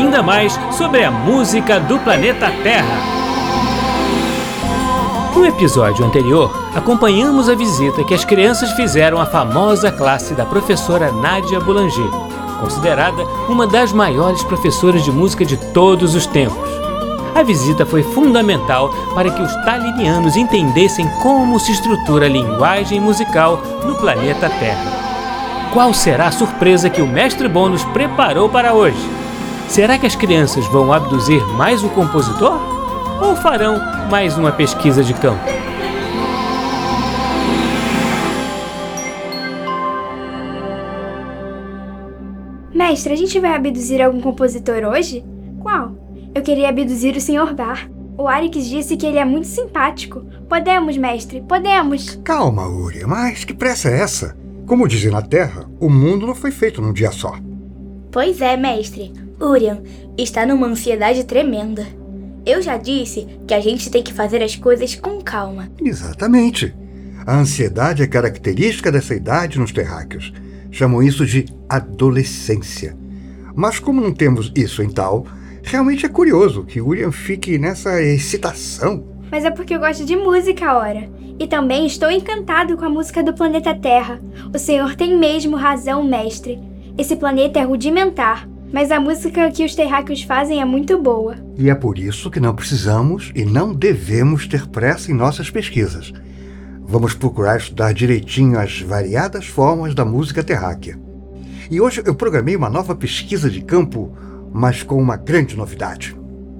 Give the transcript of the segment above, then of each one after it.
ainda mais sobre a música do planeta Terra. No episódio anterior, acompanhamos a visita que as crianças fizeram à famosa classe da professora Nadia Boulanger, considerada uma das maiores professoras de música de todos os tempos. A visita foi fundamental para que os talinianos entendessem como se estrutura a linguagem musical no planeta Terra. Qual será a surpresa que o mestre Bônus preparou para hoje? Será que as crianças vão abduzir mais um compositor? Ou farão mais uma pesquisa de campo? Mestre, a gente vai abduzir algum compositor hoje? Qual? Eu queria abduzir o Sr. Bar. O Arix disse que ele é muito simpático. Podemos, mestre, podemos. Calma, Uri, mas que pressa é essa? Como dizem na Terra, o mundo não foi feito num dia só. Pois é, mestre. Urian está numa ansiedade tremenda. Eu já disse que a gente tem que fazer as coisas com calma. Exatamente. A ansiedade é característica dessa idade nos terráqueos. Chamam isso de adolescência. Mas como não temos isso em tal, realmente é curioso que William fique nessa excitação. Mas é porque eu gosto de música, ora. E também estou encantado com a música do planeta Terra. O senhor tem mesmo razão, mestre. Esse planeta é rudimentar, mas a música que os terráqueos fazem é muito boa. E é por isso que não precisamos e não devemos ter pressa em nossas pesquisas. Vamos procurar estudar direitinho as variadas formas da música terráquea. E hoje eu programei uma nova pesquisa de campo, mas com uma grande novidade.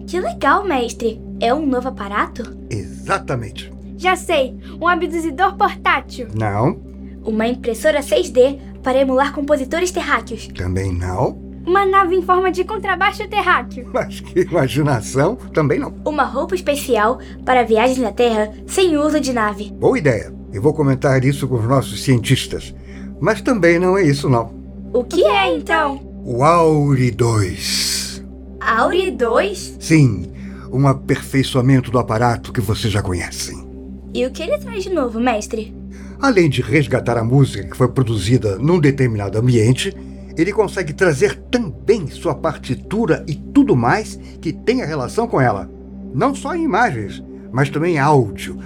Que legal, mestre. É um novo aparato? Exatamente. Já sei, um abduzidor portátil. Não, Uma impressora 6D para emular compositores terráqueos. também não, Uma nave em forma de contrabaixo terráqueo. mas que imaginação, também não. Uma roupa especial para viagens na Terra sem uso de nave. Boa ideia. Eu vou comentar isso com os nossos cientistas. Mas também não é isso, não. O que é então? O Auri 2. Auri 2? Sim, um aperfeiçoamento do aparato que vocês já conhecem. E o que ele traz de novo, mestre? Além de resgatar a música que foi produzida num determinado ambiente, ele consegue trazer também sua partitura e tudo mais que tenha relação com ela. Não só em imagens, mas também em áudio.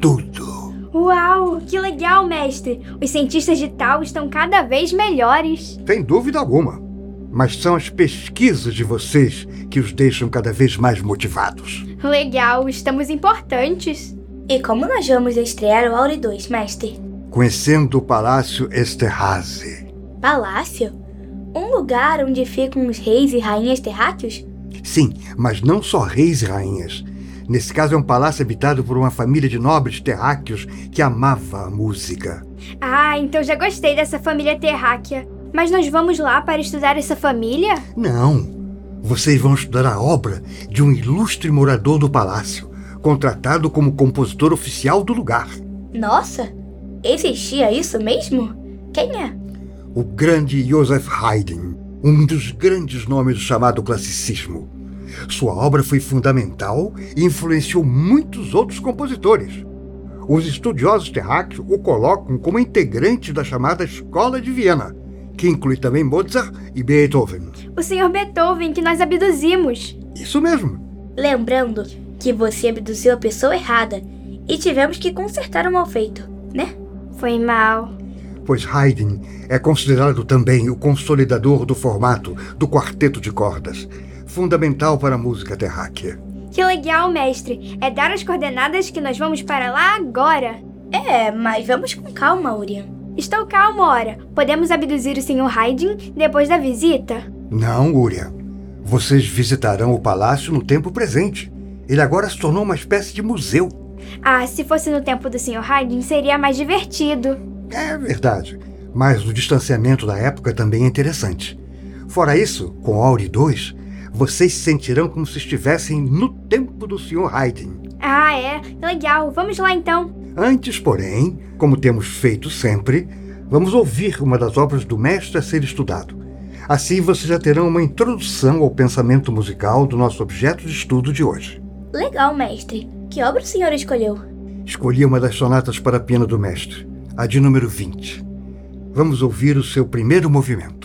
Tudo. Uau, que legal, mestre! Os cientistas de Tal estão cada vez melhores. Sem dúvida alguma. Mas são as pesquisas de vocês que os deixam cada vez mais motivados. Legal, estamos importantes. E como nós vamos estrear o Auri 2, mestre? Conhecendo o Palácio Esterhazy. Palácio? Um lugar onde ficam os reis e rainhas terráqueos? Sim, mas não só reis e rainhas. Nesse caso é um palácio habitado por uma família de nobres terráqueos que amava a música. Ah, então já gostei dessa família terráquea. Mas nós vamos lá para estudar essa família? Não. Vocês vão estudar a obra de um ilustre morador do palácio, contratado como compositor oficial do lugar. Nossa, existia isso mesmo? Quem é? O grande Joseph Haydn, um dos grandes nomes do chamado classicismo. Sua obra foi fundamental e influenciou muitos outros compositores. Os estudiosos terráqueos o colocam como integrante da chamada Escola de Viena, que inclui também Mozart e Beethoven. O senhor Beethoven que nós abduzimos. Isso mesmo. Lembrando que você abduziu a pessoa errada e tivemos que consertar o mal feito, né? Foi mal. Pois Haydn é considerado também o consolidador do formato do quarteto de cordas, fundamental para a música terráquea. Que legal, mestre. É dar as coordenadas que nós vamos para lá agora. É, mas vamos com calma, Urian. Estou calmo, ora. Podemos abduzir o senhor Haydn depois da visita? Não, Uriah. Vocês visitarão o palácio no tempo presente. Ele agora se tornou uma espécie de museu. Ah, se fosse no tempo do Sr. Haydn, seria mais divertido. É verdade, mas o distanciamento da época também é interessante. Fora isso, com Auri 2, vocês se sentirão como se estivessem no tempo do Sr. Haydn. Ah, é? Legal. Vamos lá então. Antes, porém, como temos feito sempre, vamos ouvir uma das obras do mestre a ser estudado. Assim vocês já terão uma introdução ao pensamento musical do nosso objeto de estudo de hoje. Legal, mestre. Que obra o senhor escolheu? Escolhi uma das sonatas para piano do mestre, a de número 20. Vamos ouvir o seu primeiro movimento.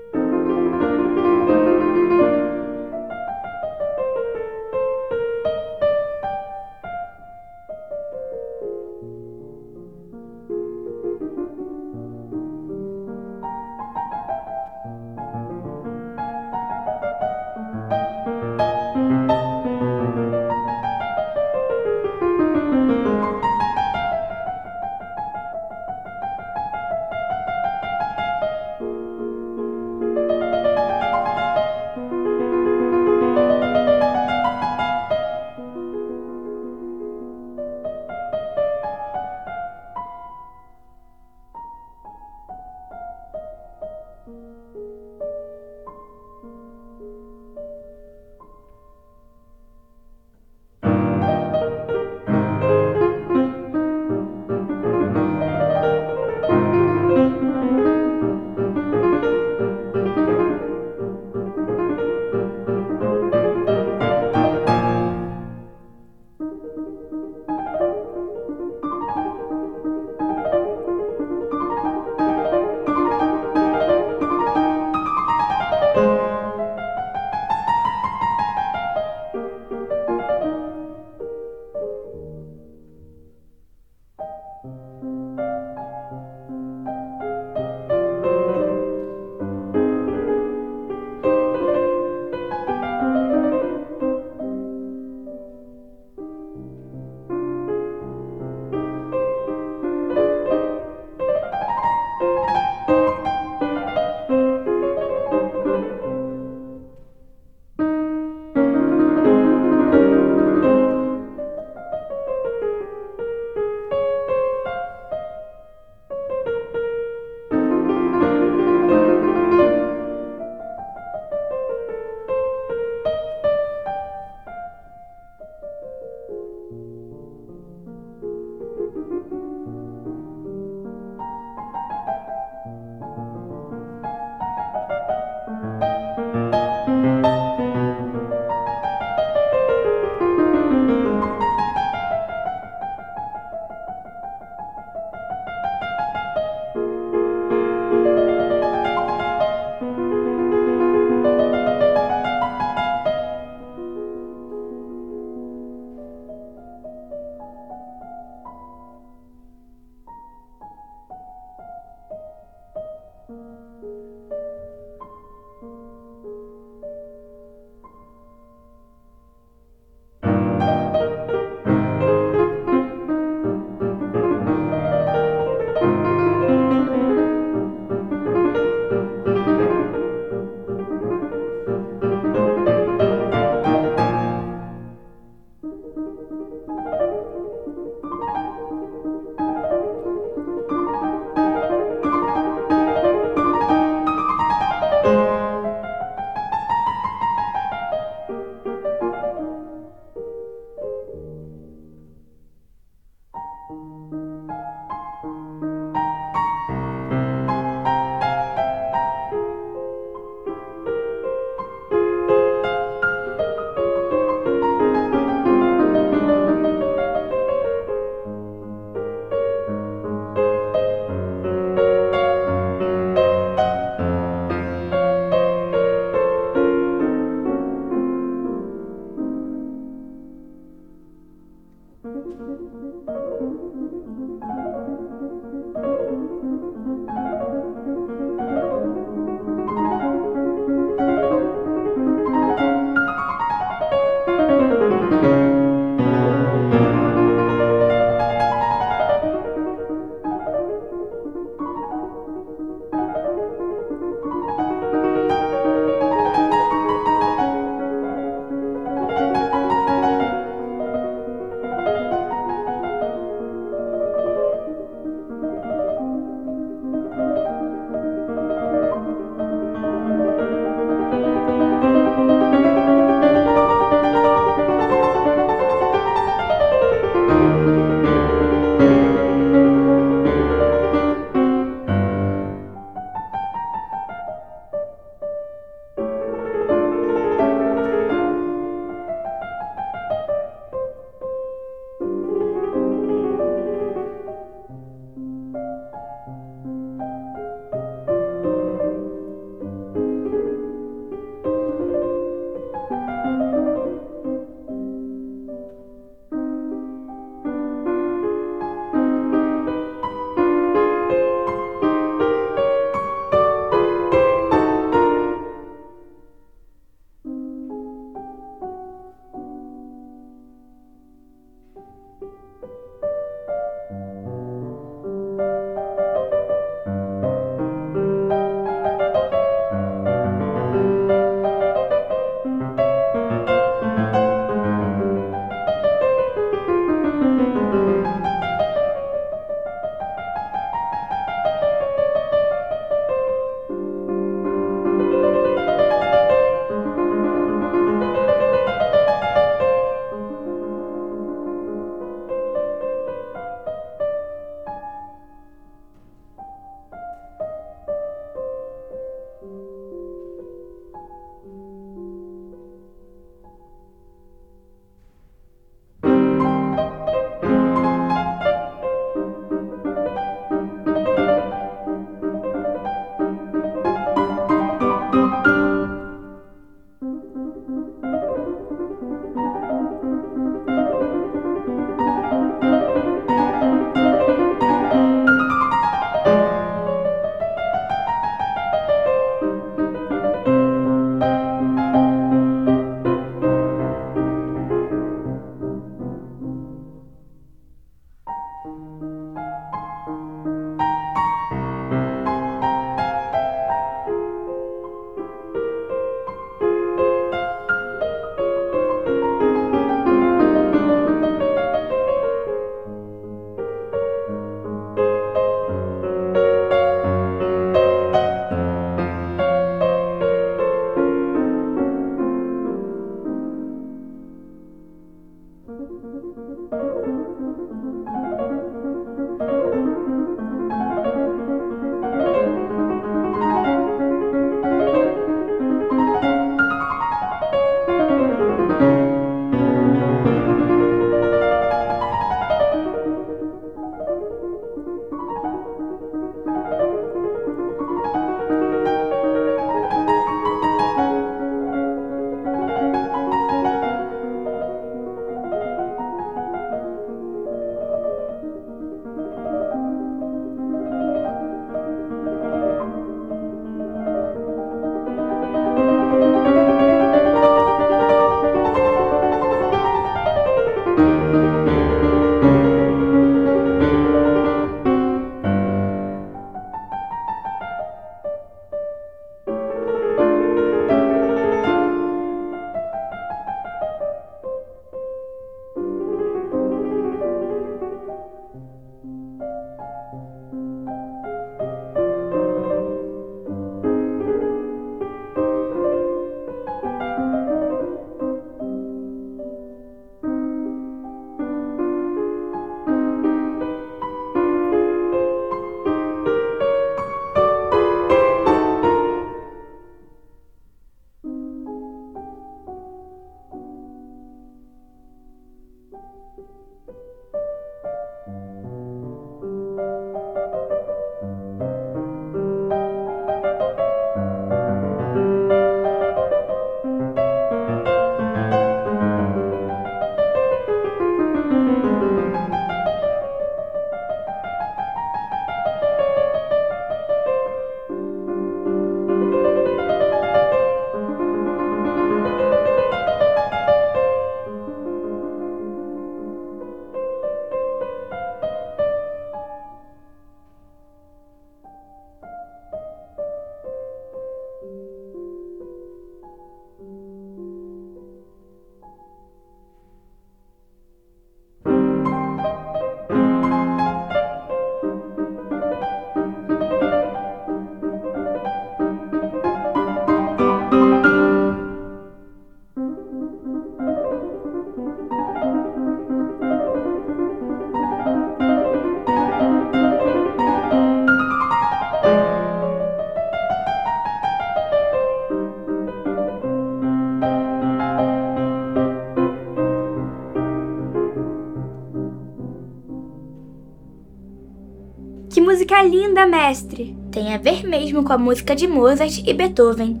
Linda, mestre! Tem a ver mesmo com a música de Mozart e Beethoven.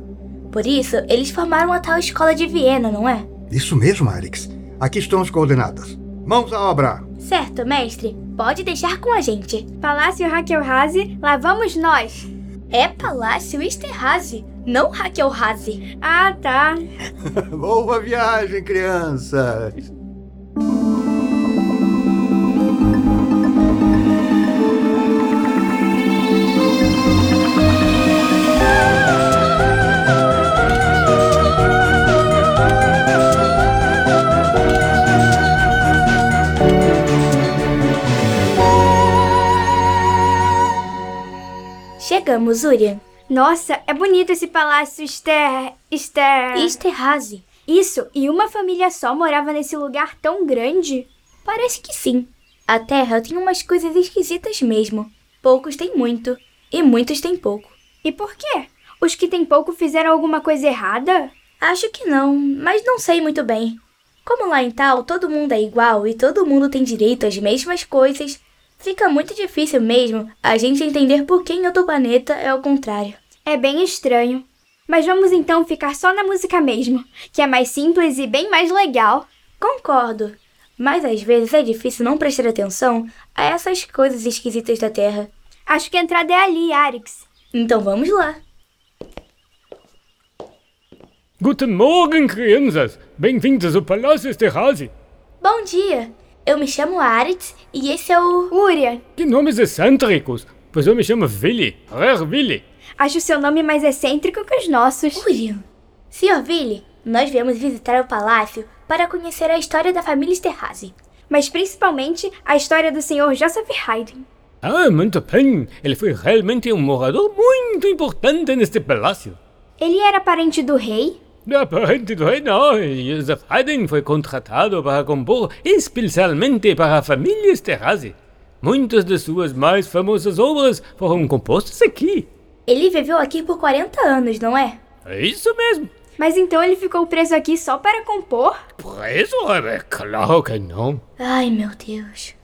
Por isso, eles formaram a tal escola de Viena, não é? Isso mesmo, Alex. Aqui estão as coordenadas. Mãos à obra! Certo, mestre. Pode deixar com a gente. Palácio Rakelhazi, lá vamos nós! É Palácio Esterhazy, não Rakelhazy. Ah, tá. Boa viagem, crianças! Chegamos, Urian. Nossa, é bonito esse palácio Ester... Ester... Esterhazy. Isso, e uma família só morava nesse lugar tão grande? Parece que sim. A Terra tem umas coisas esquisitas mesmo. Poucos têm muito, e muitos têm pouco. E por quê? Os que têm pouco fizeram alguma coisa errada? Acho que não, mas não sei muito bem. Como lá em tal todo mundo é igual e todo mundo tem direito às mesmas coisas, fica muito difícil mesmo a gente entender por que em outro planeta é o contrário. É bem estranho. Mas vamos então ficar só na música mesmo, que é mais simples e bem mais legal. Concordo, mas às vezes é difícil não prestar atenção a essas coisas esquisitas da Terra. Acho que a entrada é ali, Arix. Então vamos lá. Guten Morgen, crianças! Bem-vindos ao Palácio Esterhazy! Bom dia! Eu me chamo Aritz e esse é o. Urian, Que nomes excêntricos! Pois eu me chamo Willy, Herr Willy. acho o seu nome mais excêntrico que os nossos. Urian. Sr. Billy, nós viemos visitar o palácio para conhecer a história da família Esterhazy. Mas principalmente a história do Sr. Joseph Haydn. Ah, muito bem! Ele foi realmente um morador muito importante neste palácio. Ele era parente do rei? Não. Joseph Haydn foi contratado para compor especialmente para a família Esterhazy. Muitas de suas mais famosas obras foram compostas aqui. Ele viveu aqui por 40 anos, não é? É isso mesmo. Mas então ele ficou preso aqui só para compor? Preso? É claro que não. Ai, meu Deus.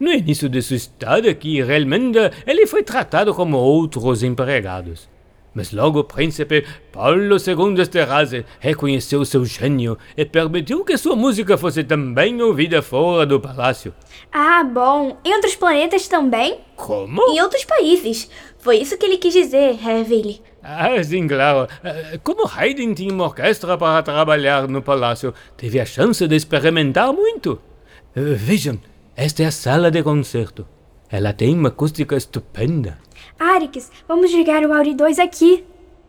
No início de sua estada aqui, realmente, ele foi tratado como outros empregados. Mas logo o príncipe Paulo II Esterhazy reconheceu seu gênio e permitiu que sua música fosse também ouvida fora do palácio. Ah, bom. Em outros planetas também? Como? Em outros países. Foi isso que ele quis dizer, Herr Willy. Ah, sim, claro. Eh, Como Haydn tinha uma orquestra para trabalhar no palácio, teve a chance de experimentar muito. Eh, Vejam, esta é a sala de concerto. Ela tem uma acústica estupenda. Arix, vamos ligar o Auri 2 aqui.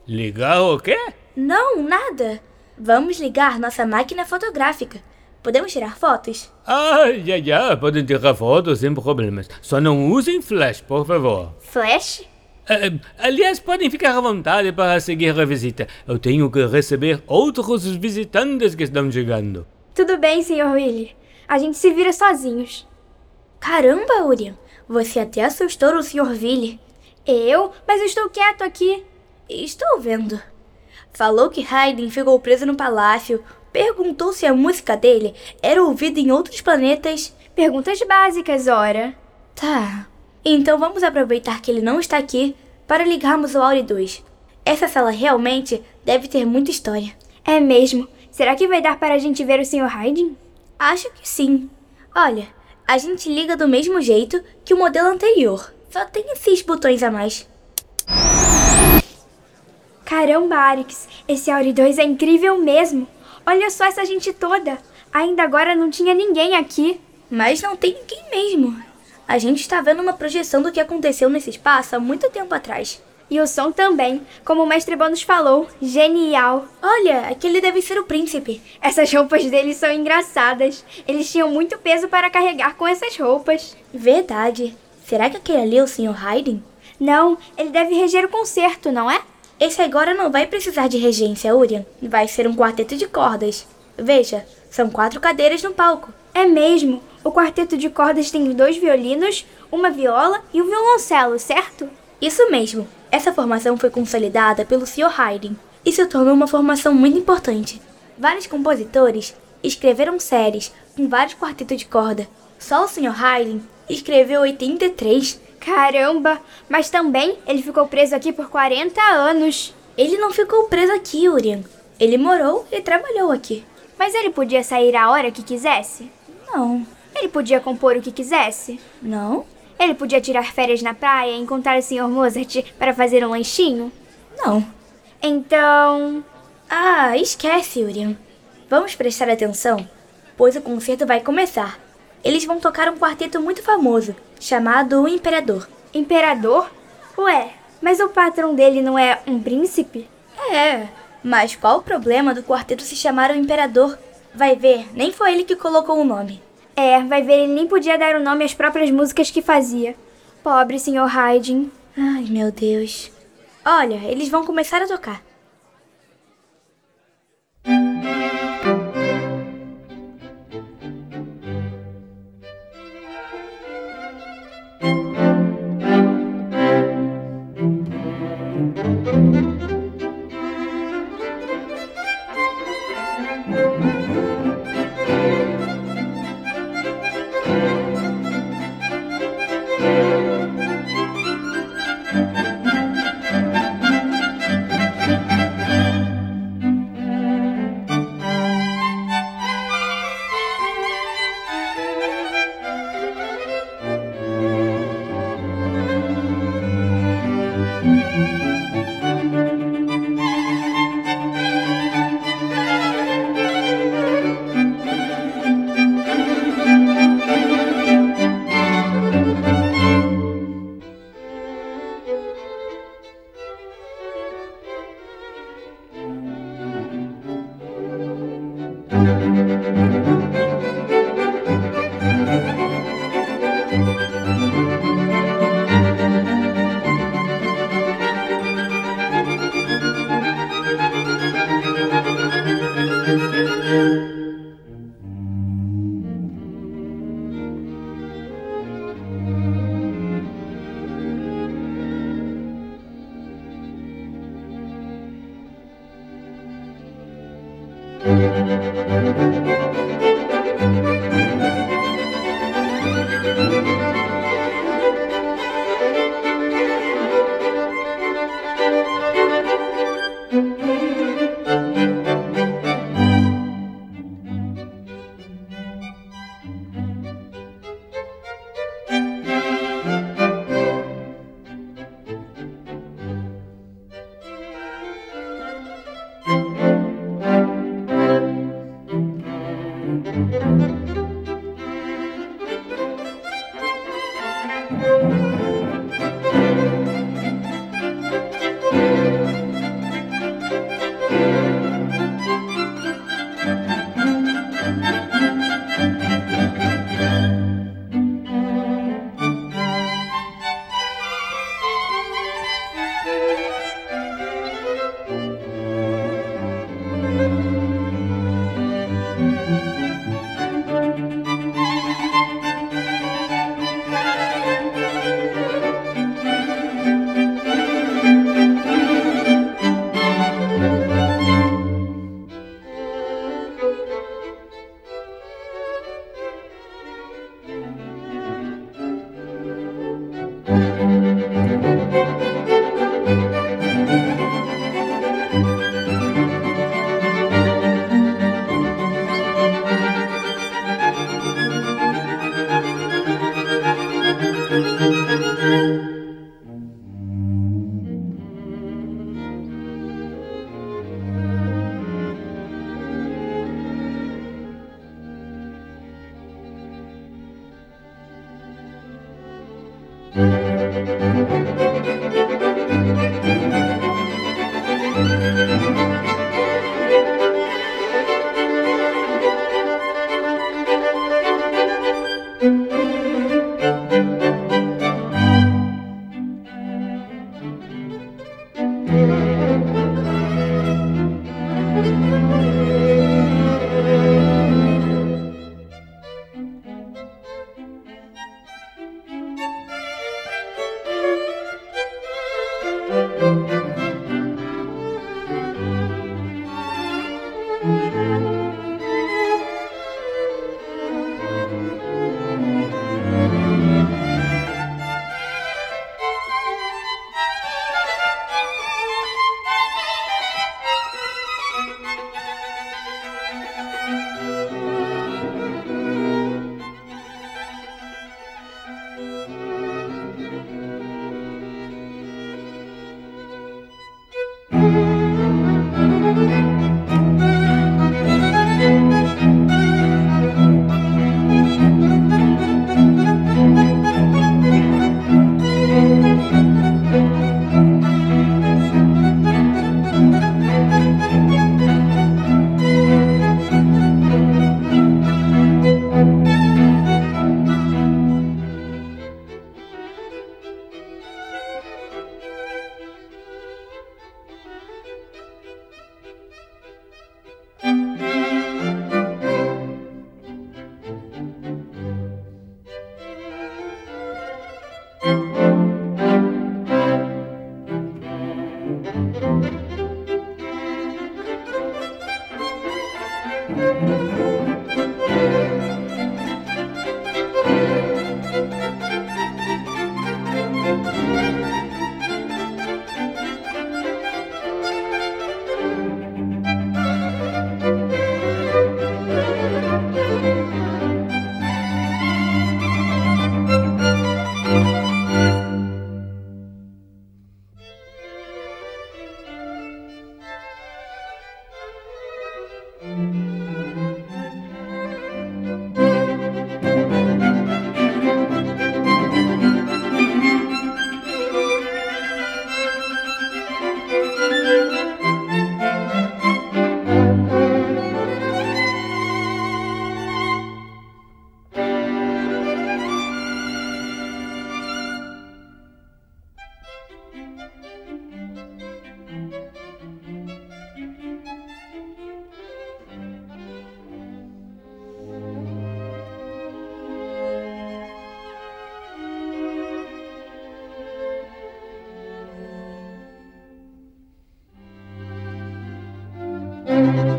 Ligar o quê? Não, nada. Vamos ligar nossa máquina fotográfica. Podemos tirar fotos? Ah, já, já, podem tirar fotos sem problemas. Só não usem flash, por favor. Flash? Eh, aliás, podem ficar à vontade para seguir a visita. Eu tenho que receber outros visitantes que estão chegando. Tudo bem, Sr. Willy. A gente se vira sozinhos. Caramba, Urian. Você até assustou o Sr. Willy. Eu? Mas eu estou quieto aqui. Estou vendo. Falou que Haydn ficou preso no palácio. Perguntou se a música dele era ouvida em outros planetas. Perguntas básicas, ora. Tá. Então vamos aproveitar que ele não está aqui para ligarmos o Auri 2. Essa sala realmente deve ter muita história. É mesmo. Será que vai dar para a gente ver o Sr. Haydn? Acho que sim. Olha, a gente liga do mesmo jeito que o modelo anterior. Só tem esses botões a mais. Caramba, Arix, esse Auri 2 é incrível mesmo. Olha só essa gente toda. Ainda agora não tinha ninguém aqui. Mas não tem ninguém mesmo. A gente está vendo uma projeção do que aconteceu nesse espaço há muito tempo atrás. E o som também, como o mestre Bônus falou, genial. Olha, aquele deve ser o príncipe. Essas roupas deles são engraçadas. Eles tinham muito peso para carregar com essas roupas. Verdade. Será que aquele ali é o Sr. Haydn? Não, ele deve reger o concerto, não é? Esse agora não vai precisar de regência, Urian. Vai ser um quarteto de cordas. Veja, são quatro cadeiras no palco. É mesmo. O quarteto de cordas tem dois violinos, uma viola e um violoncelo, certo? Isso mesmo. Essa formação foi consolidada pelo Sr. Haydn e se tornou uma formação muito importante. Vários compositores escreveram séries com vários quartetos de corda. Só o Sr. Haydn escreveu 83 Caramba, mas também ele ficou preso aqui por 40 anos. Ele não ficou preso aqui, Urien. Ele morou e trabalhou aqui. Mas ele podia sair a hora que quisesse? Não. Ele podia compor o que quisesse? Não. Ele podia tirar férias na praia e encontrar o Sr. Mozart para fazer um lanchinho? Não. Então. Ah, esquece, Urien. Vamos prestar atenção, pois o concerto vai começar. Eles vão tocar um quarteto muito famoso, chamado O Imperador. Imperador? Ué, mas o patrão dele não é um príncipe? É, mas qual o problema do quarteto se chamar o Imperador? Vai ver, nem foi ele que colocou o nome. É, vai ver, ele nem podia dar o nome às próprias músicas que fazia. Pobre Sr. Haydn. Ai, meu Deus. Olha, eles vão começar a tocar. Nossa,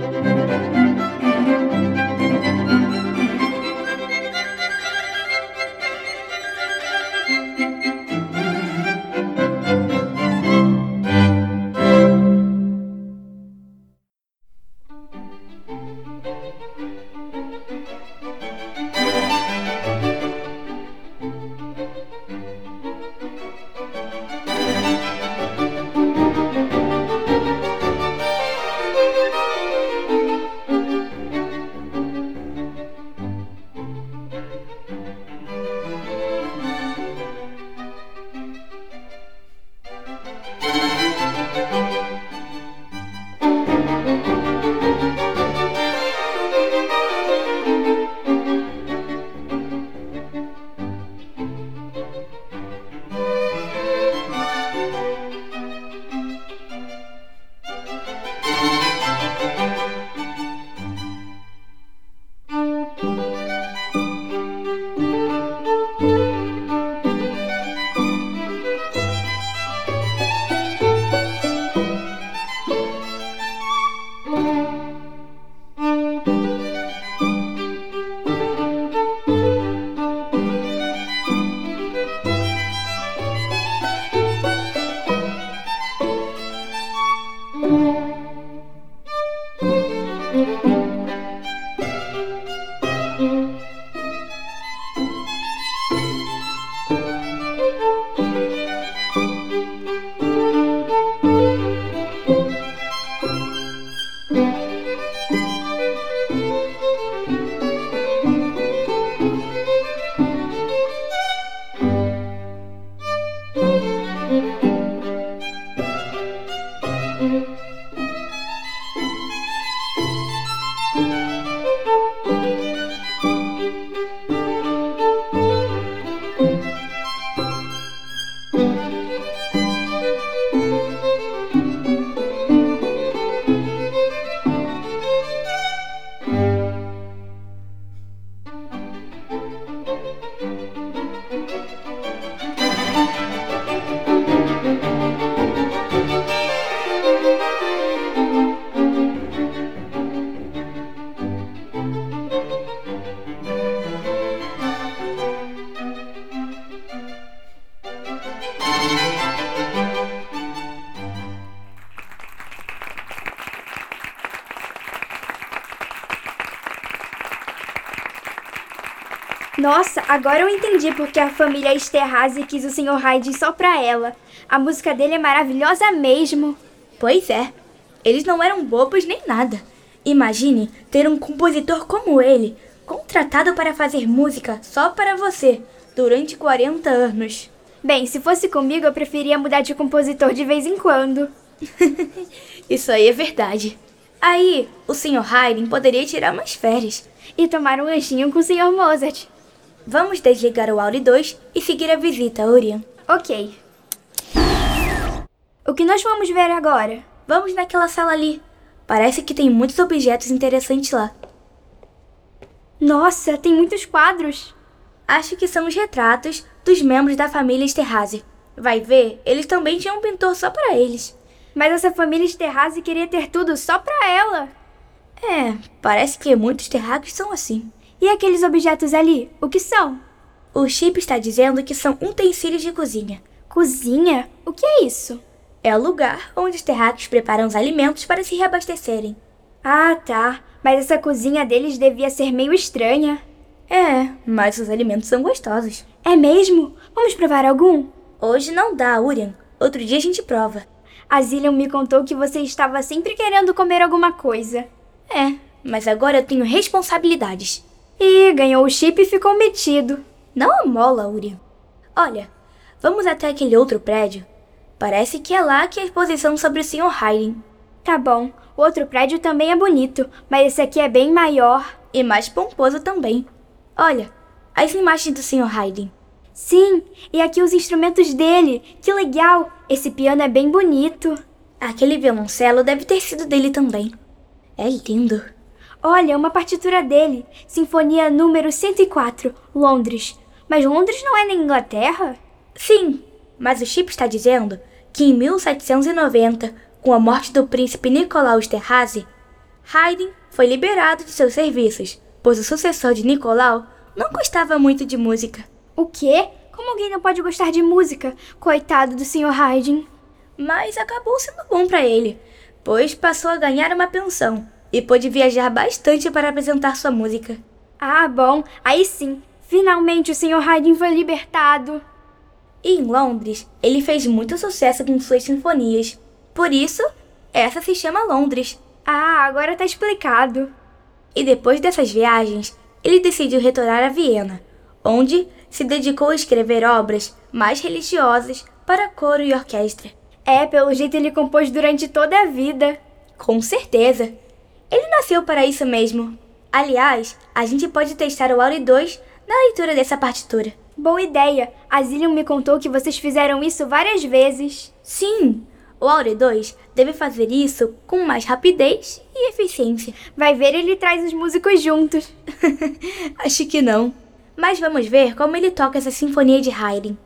agora eu entendi porque a família Esterhazy quis o Sr. Hyde só pra ela. A música dele é maravilhosa mesmo. Pois é, eles não eram bobos nem nada. Imagine ter um compositor como ele, contratado para fazer música só para você, durante 40 anos. Bem, se fosse comigo, eu preferia mudar de compositor de vez em quando. Isso aí é verdade. Aí, o Sr. Haydn poderia tirar umas férias. E tomar um lanchinho com o Sr. Mozart. Vamos desligar o Audi 2 e seguir a visita, Orion. Ok. O que nós vamos ver agora? Vamos naquela sala ali. Parece que tem muitos objetos interessantes lá. Nossa, tem muitos quadros. Acho que são os retratos dos membros da família Esterhazy. Vai ver, eles também tinham um pintor só para eles. Mas essa família Esterhazy queria ter tudo só para ela. É, parece que muitos terráqueos são assim. E aqueles objetos ali, o que são? O chip está dizendo que são utensílios de cozinha. Cozinha? O que é isso? É o lugar onde os terráqueos preparam os alimentos para se reabastecerem. Ah, tá. Mas essa cozinha deles devia ser meio estranha. É, mas os alimentos são gostosos. É mesmo? Vamos provar algum? Hoje não dá, Urian. Outro dia a gente prova. A Zillian me contou que você estava sempre querendo comer alguma coisa. É, mas agora eu tenho responsabilidades. Ih, ganhou o chip e ficou metido. Não amola, Urian. Olha, vamos até aquele outro prédio. Parece que é lá que é a exposição sobre o Sr. Haydn. Tá bom, o outro prédio também é bonito, mas esse aqui é bem maior. E mais pomposo também. Olha, as imagens do Sr. Haydn. Sim, e aqui os instrumentos dele. Que legal! Esse piano é bem bonito. Aquele violoncelo deve ter sido dele também. É lindo. Olha, uma partitura dele. Sinfonia número 104, Londres. Mas Londres não é na Inglaterra? Sim, mas o chip está dizendo que em 1790, com a morte do príncipe Nicolau Esterhazy, Haydn foi liberado de seus serviços, pois o sucessor de Nicolau não gostava muito de música. O quê? Como alguém não pode gostar de música? Coitado do Sr. Haydn. Mas acabou sendo bom para ele, pois passou a ganhar uma pensão e pôde viajar bastante para apresentar sua música. Ah, bom, aí sim. Finalmente o Sr. Haydn foi libertado. E em Londres, ele fez muito sucesso com suas sinfonias. Por isso, essa se chama Londres. Ah, agora tá explicado. E depois dessas viagens, ele decidiu retornar a Viena, onde se dedicou a escrever obras mais religiosas para coro e orquestra. É, pelo jeito ele compôs durante toda a vida. Com certeza. Ele nasceu para isso mesmo. Aliás, a gente pode testar o Auri 2 na leitura dessa partitura. Boa ideia! A Zillion me contou que vocês fizeram isso várias vezes. Sim, o Aure 2 deve fazer isso com mais rapidez e eficiência. Vai ver, ele traz os músicos juntos. Acho que não. Mas vamos ver como ele toca essa sinfonia de Haydn.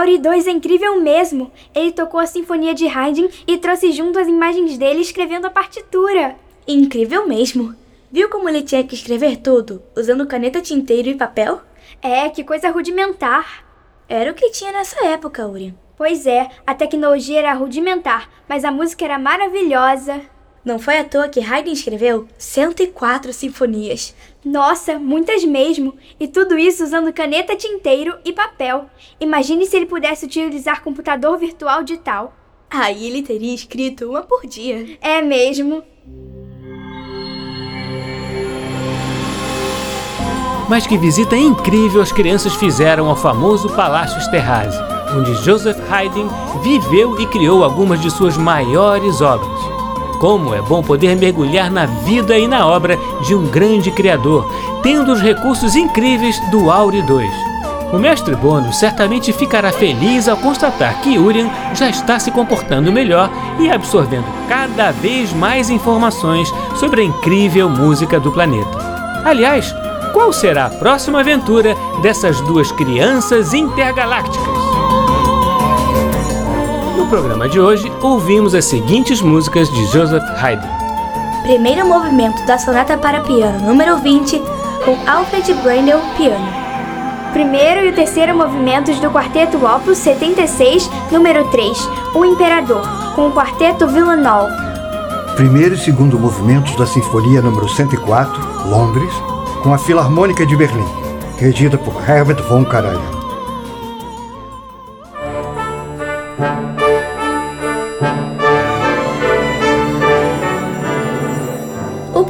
O Auri 2 é incrível mesmo. Ele tocou a Sinfonia de Haydn e trouxe junto as imagens dele escrevendo a partitura. Incrível mesmo. Viu como ele tinha que escrever tudo, usando caneta tinteiro e papel? É, que coisa rudimentar. Era o que tinha nessa época, Uri. Pois é, a tecnologia era rudimentar, mas a música era maravilhosa. Não foi à toa que Haydn escreveu 104 sinfonias. Nossa, muitas mesmo! E tudo isso usando caneta, tinteiro e papel. Imagine se ele pudesse utilizar computador virtual de tal. Aí ele teria escrito uma por dia. É mesmo. Mas que visita incrível as crianças fizeram ao famoso Palácio Esterhazy, onde Joseph Haydn viveu e criou algumas de suas maiores obras. Como é bom poder mergulhar na vida e na obra de um grande criador, tendo os recursos incríveis do Auri 2. O mestre Bono certamente ficará feliz ao constatar que Urian já está se comportando melhor e absorvendo cada vez mais informações sobre a incrível música do planeta. Aliás, qual será a próxima aventura dessas duas crianças intergalácticas? No programa de hoje, ouvimos as seguintes músicas de Joseph Haydn. Primeiro movimento da Sonata para Piano número 20, com Alfred Brendel, piano. Primeiro e o terceiro movimentos do Quarteto Opus 76, número 3, O Imperador, com o Quarteto Villanov. Primeiro e segundo movimentos da Sinfonia número 104, Londres, com a Filarmônica de Berlim, regida por Herbert von Karajan.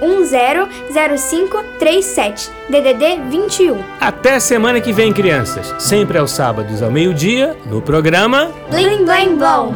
997100537, DDD 21. Até semana que vem, crianças. Sempre aos sábados ao meio-dia, no programa Blim Blim Blom.